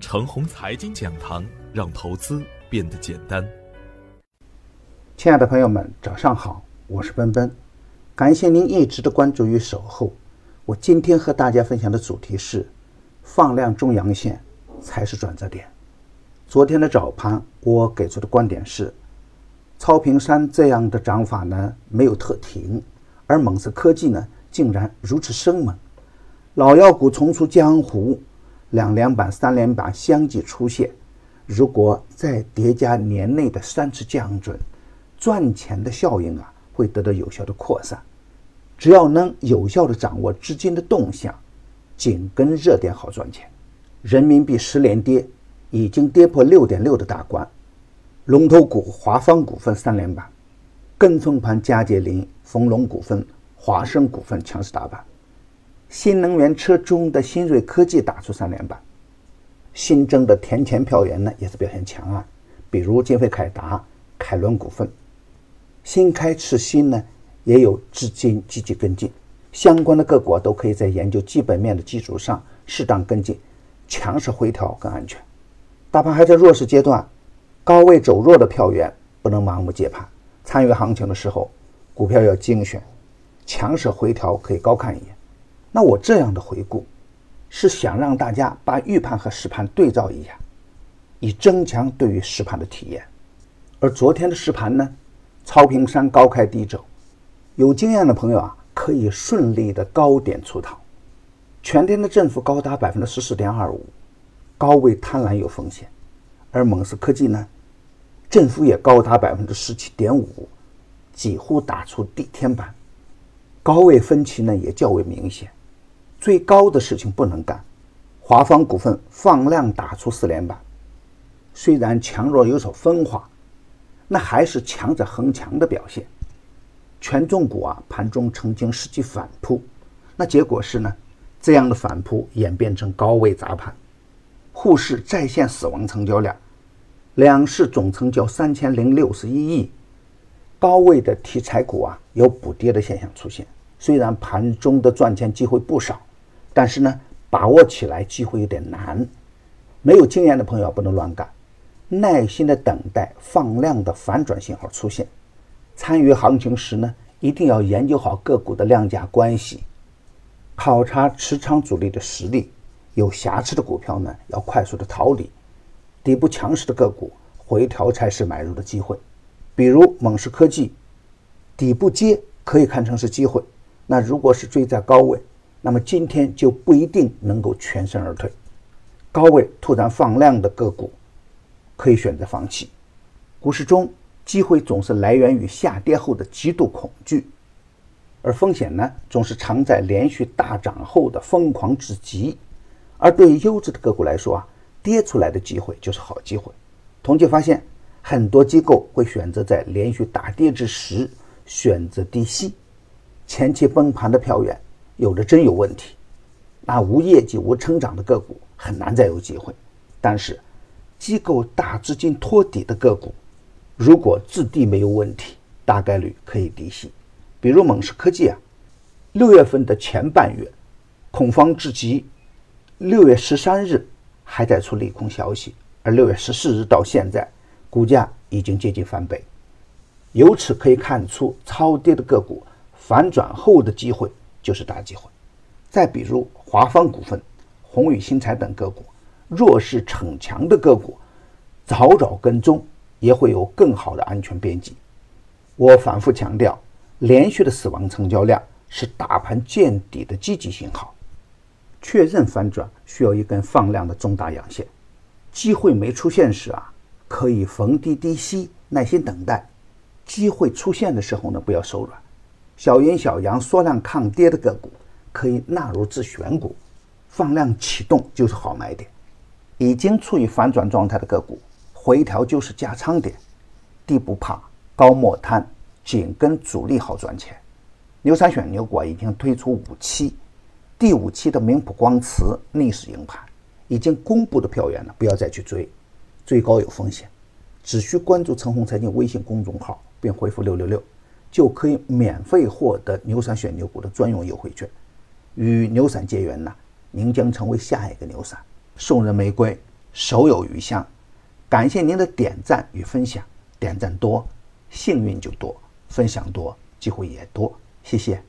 程红财经讲堂，让投资变得简单。亲爱的朋友们，早上好，我是奔奔，感谢您一直的关注与守候。我今天和大家分享的主题是：放量中阳线才是转折点。昨天的早盘，我给出的观点是，超平山这样的涨法呢没有特停，而猛士科技呢竟然如此生猛，老妖股重出江湖。两连板、三连板相继出现，如果再叠加年内的三次降准，赚钱的效应啊会得到有效的扩散。只要能有效的掌握资金的动向，紧跟热点好赚钱。人民币十连跌，已经跌破六点六的大关。龙头股华方股份三连板，跟风盘佳捷林、丰隆股份、华生股份强势打板。新能源车中的新锐科技打出三连板，新增的填钱票源呢也是表现强啊，比如金飞凯达、凯伦股份、新开次新呢也有资金积极跟进，相关的个股都可以在研究基本面的基础上适当跟进，强势回调更安全。大盘还在弱势阶段，高位走弱的票源不能盲目接盘，参与行情的时候，股票要精选，强势回调可以高看一眼。那我这样的回顾，是想让大家把预判和实盘对照一下，以增强对于实盘的体验。而昨天的实盘呢，超平山高开低走，有经验的朋友啊，可以顺利的高点出逃。全天的振幅高达百分之十四点二五，高位贪婪有风险。而蒙氏科技呢，振幅也高达百分之十七点五，几乎打出地天板，高位分歧呢也较为明显。最高的事情不能干，华方股份放量打出四连板，虽然强弱有所分化，那还是强者恒强的表现。权重股啊，盘中曾经实际反扑，那结果是呢，这样的反扑演变成高位砸盘，沪市再现死亡成交量，两市总成交三千零六十一亿，高位的题材股啊有补跌的现象出现，虽然盘中的赚钱机会不少。但是呢，把握起来机会有点难，没有经验的朋友不能乱干，耐心的等待放量的反转信号出现。参与行情时呢，一定要研究好个股的量价关系，考察持仓主力的实力。有瑕疵的股票呢，要快速的逃离。底部强势的个股回调才是买入的机会。比如猛士科技，底部接可以看成是机会。那如果是追在高位。那么今天就不一定能够全身而退，高位突然放量的个股，可以选择放弃。股市中机会总是来源于下跌后的极度恐惧，而风险呢，总是藏在连续大涨后的疯狂之极。而对于优质的个股来说啊，跌出来的机会就是好机会。统计发现，很多机构会选择在连续大跌之时选择低吸，前期崩盘的票源。有的真有问题，那无业绩、无成长的个股很难再有机会。但是，机构大资金托底的个股，如果质地没有问题，大概率可以低吸。比如猛士科技啊，六月份的前半月恐慌至极，六月十三日还在出利空消息，而六月十四日到现在，股价已经接近翻倍。由此可以看出，超跌的个股反转后的机会。就是大机会。再比如华方股份、宏宇新材等个股，弱势逞强的个股，早早跟踪也会有更好的安全边际。我反复强调，连续的死亡成交量是大盘见底的积极信号。确认反转需要一根放量的中大阳线，机会没出现时啊，可以逢低低吸，耐心等待。机会出现的时候呢，不要手软。小阴小阳缩量抗跌的个股可以纳入自选股，放量启动就是好买点。已经处于反转状态的个股，回调就是加仓点，低不怕，高莫贪，紧跟主力好赚钱。牛三选牛股已经推出五期，第五期的明普光磁逆势赢盘，已经公布的票源了，不要再去追，追高有风险，只需关注陈红财经微信公众号并回复六六六。就可以免费获得牛散选牛股的专用优惠券，与牛散结缘呢，您将成为下一个牛散。送人玫瑰，手有余香。感谢您的点赞与分享，点赞多，幸运就多；分享多，机会也多。谢谢。